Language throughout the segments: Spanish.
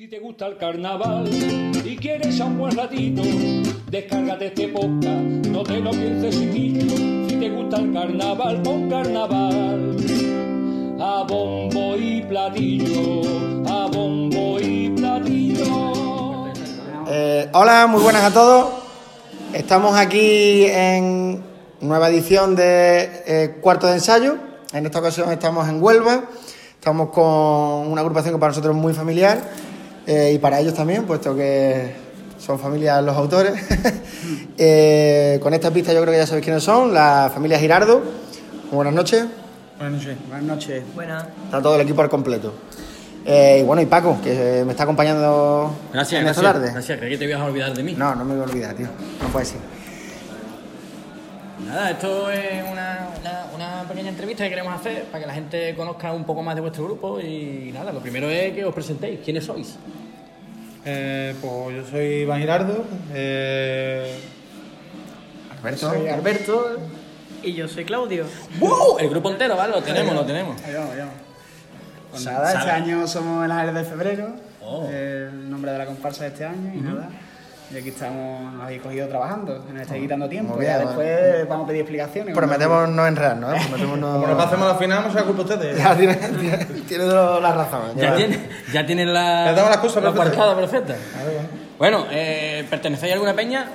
Si te gusta el carnaval y quieres a un buen ratito, descárgate este podcast, no te lo pienses chiquillo. Si te gusta el carnaval, pon carnaval. A bombo y platillo, a bombo y platillo. Eh, hola, muy buenas a todos. Estamos aquí en nueva edición de eh, Cuarto de Ensayo. En esta ocasión estamos en Huelva. Estamos con una agrupación que para nosotros es muy familiar eh, y para ellos también, puesto que son familias los autores. Eh, con esta pista yo creo que ya sabéis quiénes son, la familia Girardo. Buenas noches. Buenas noches. Buenas noches. Buenas. Está todo el equipo al completo. Eh, y bueno, y Paco, que me está acompañando Gracias, en gracias. esta tarde. Gracias, creí que te ibas a olvidar de mí. No, no me voy a olvidar, tío. No puede ser. Nada, esto es una, una- una pequeña entrevista que queremos hacer para que la gente conozca un poco más de vuestro grupo y nada, lo primero es que os presentéis. ¿Quiénes sois? Eh, pues yo soy Iván Girardo. Eh, Alberto. soy Alberto. Y yo soy Claudio. ¡Wow! El grupo entero, ¿vale? Lo tenemos, lo tenemos. Ahí vamos, ahí vamos. Pues nada, este año somos el Ángeles de Febrero. Oh. El nombre de la comparsa de este año y nada. Y aquí estamos, nos habéis cogido trabajando, nos estáis quitando tiempo. Ya después vamos a pedir explicaciones. Prometemos no enredarnos, ¿eh? Prometemos no... Como nos pasemos a la final, no se la culpa ustedes. Ya tiene, tiene, tiene la razón. Ya ya tienes la, Ya tengo las cosas la perfectas. aparcada perfecta. Bueno, eh, ¿pertenecéis a alguna peña?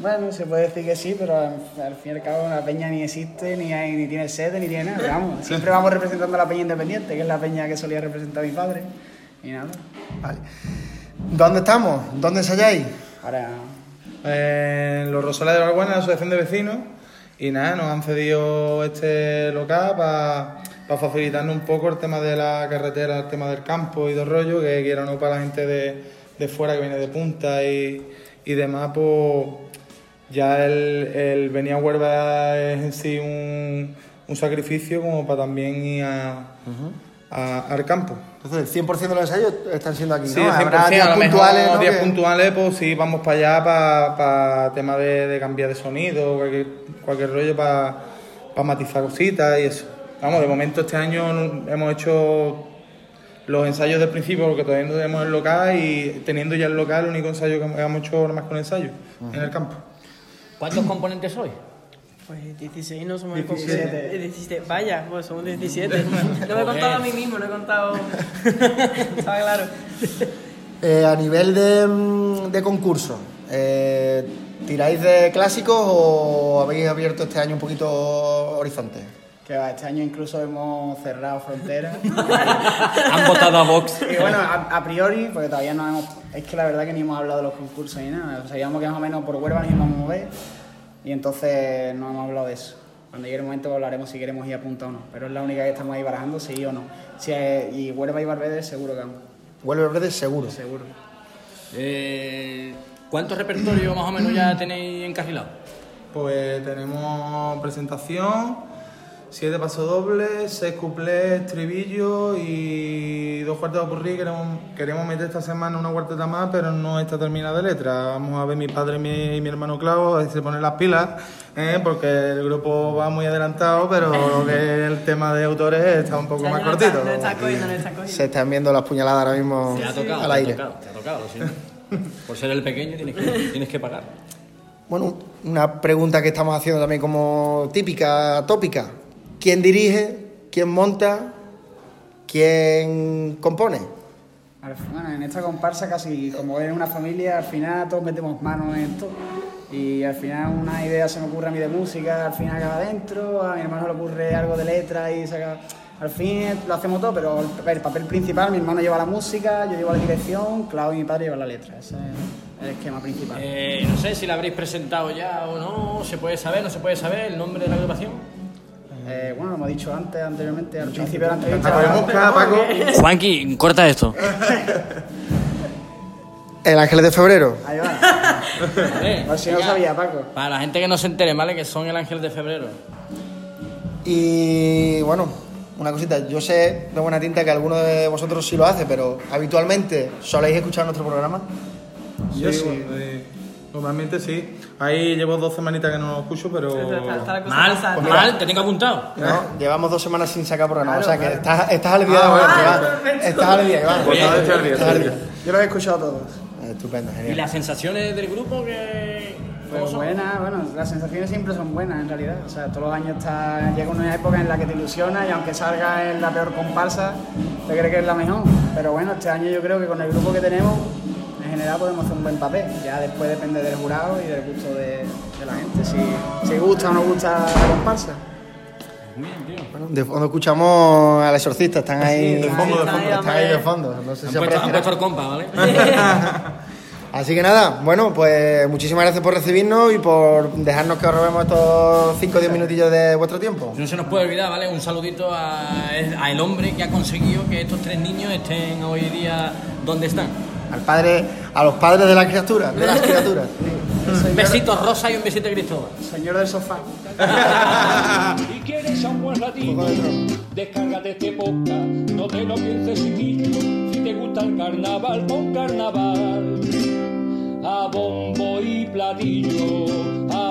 Bueno, se puede decir que sí, pero al, fin y al cabo la peña ni existe, ni, hay, ni tiene sede, ni tiene nada. Vamos, siempre vamos representando a la peña independiente, que es la peña que solía representar a mi padre. Y nada. Vale. ¿Dónde estamos? ¿Dónde ensayáis? Ahora, los Rosales de Balbuena, la asociación de vecinos, y nada, nos han cedido este local para facilitarnos un poco el tema de la carretera, el tema del campo y del rollo, que quiera no para la gente de, de fuera que viene de punta y, y demás, pues ya el, el venir a Huelva es en sí un, un sacrificio como para también ir a- a- al campo. Entonces, el 100% de los ensayos están siendo aquí, Sí, ¿no? 100%, Habrá días a lo mejor puntuales, ¿no? días que- puntuales, pues sí, vamos para allá para tema de, de cambiar de sonido, cualquier, cualquier rollo para matizar cositas y eso. Vamos, de momento este año hemos hecho los ensayos del principio porque todavía no tenemos el local y teniendo ya el local, el único ensayo que hemos hecho nada más con ensayo en el campo. ¿Cuántos componentes sois? Pues 16 no somos 17. Eh, 17. Vaya, pues somos 17. No me he contado a mí mismo, no he contado. Estaba claro. Eh, a nivel de, mm, de concurso, eh, ¿tiráis de clásicos o habéis abierto este año un poquito horizonte? que va, este año incluso hemos cerrado fronteras. Han votado a Vox. Y bueno, a, a priori, porque todavía no hemos. Es que la verdad que ni hemos hablado de los concursos ni nada. Sabíamos que más o menos por Huelva nos íbamos a mover y entonces no hemos hablado de eso. Cuando llegue el momento hablaremos si queremos ir a punta o no. Pero es la única que estamos ahí barajando, sí o no. Si es- y Huelva y Barbede seguro que vamos. Vuelve verde seguro. Seguro. Eh, ¿Cuántos repertorios más o menos ya tenéis encarrilados? Pues tenemos presentación, siete pasodobles, seis cuplés, estribillo y dos cuartetas por Queremos, queremos meter esta semana una cuarteta más, pero no está terminada de letra. Vamos a ver mi padre y mi, y mi hermano Clavo, a ver si se ponen las pilas, ¿eh? porque el grupo va muy adelantado, pero lo que es el tema de autores está un poco más cortito. No está cogiendo, no está cogiendo. Se están viendo las puñaladas ahora mismo Te ha tocado, al te ha aire. tocado, te ha tocado. Por ser el pequeño tienes que, tienes que pagar. Bueno, una pregunta que estamos haciendo también como típica, tópica. ¿Quién dirige? ¿Quién monta? ¿Quién compone? Bueno, en esta comparsa casi como es una familia, al final todos metemos manos en esto. Y al final una idea se me ocurre a mí de música, al final acaba dentro, a mi hermano le ocurre algo de letra y se acaba... Al fin lo hacemos todo, pero el, el papel principal, mi hermano lleva la música, yo llevo la dirección, Clau y mi padre llevan la letra. Ese es el esquema principal. Eh, no sé si la habréis presentado ya o no, se puede saber, no se puede saber el nombre de la agrupación. Eh, bueno, lo hemos dicho antes, anteriormente, al principio de la entrevista. ¿La podemos buscar, Paco? Juanqui, corta esto. El Ángeles de Febrero. Ahí va. Por si no sabía, Paco. Para la gente que no se entere, ¿vale? Que son el ángel de febrero. Y bueno, una cosita, yo sé de buena tinta que alguno de vosotros sí lo hace, pero habitualmente soléis escuchar nuestro programa. Yo sí. eh, normalmente sí. Ahí llevo dos semanitas que no lo escucho, pero... Está, está la cosa Mal, pasando. mal, te tengo apuntado. ¿no? Llevamos dos semanas sin sacar programa, Claro, o sea que claro. estás, estás al día de Ah, hoy, vale. Estás al día, Iván. Pues nada, estoy al día, Estás estoy al al día. día. Yo lo he escuchado todos. Estupendo, ¿Y genial. las sensaciones del grupo que... ¿Cómo Pues son? buenas, bueno, las sensaciones siempre son buenas en realidad. O sea, todos los años está, llega una época en la que te ilusiona y aunque salga en la peor comparsa, te crees que es la mejor. Pero bueno, este año yo creo que con el grupo que tenemos, en general podemos hacer un buen papel. Ya después depende del jurado y del gusto de, de la gente, si, si gusta o no gusta la comparsa. Bueno, de fondo escuchamos al exorcista, están ahí, de fondo, de fondo. están ahí de fondo. No sé Han si puesto, han apreciarán. puesto el compa, ¿vale? Así que nada, bueno, pues muchísimas gracias por recibirnos y por dejarnos que os robemos estos 5 o 10 minutillos de vuestro tiempo. No se nos puede olvidar, ¿vale? Un saludito a, a el hombre que ha conseguido que estos tres niños estén hoy día donde están. Al padre, a los padres de las criaturas, de las criaturas. Un besito rosa y un besito Cristóbal. Señor del sofá. Y quieres a un buen ratito, descárgate este podcast, no te lo pienses chiquillo, si te gusta el carnaval, pon carnaval. A bombo y platillo, a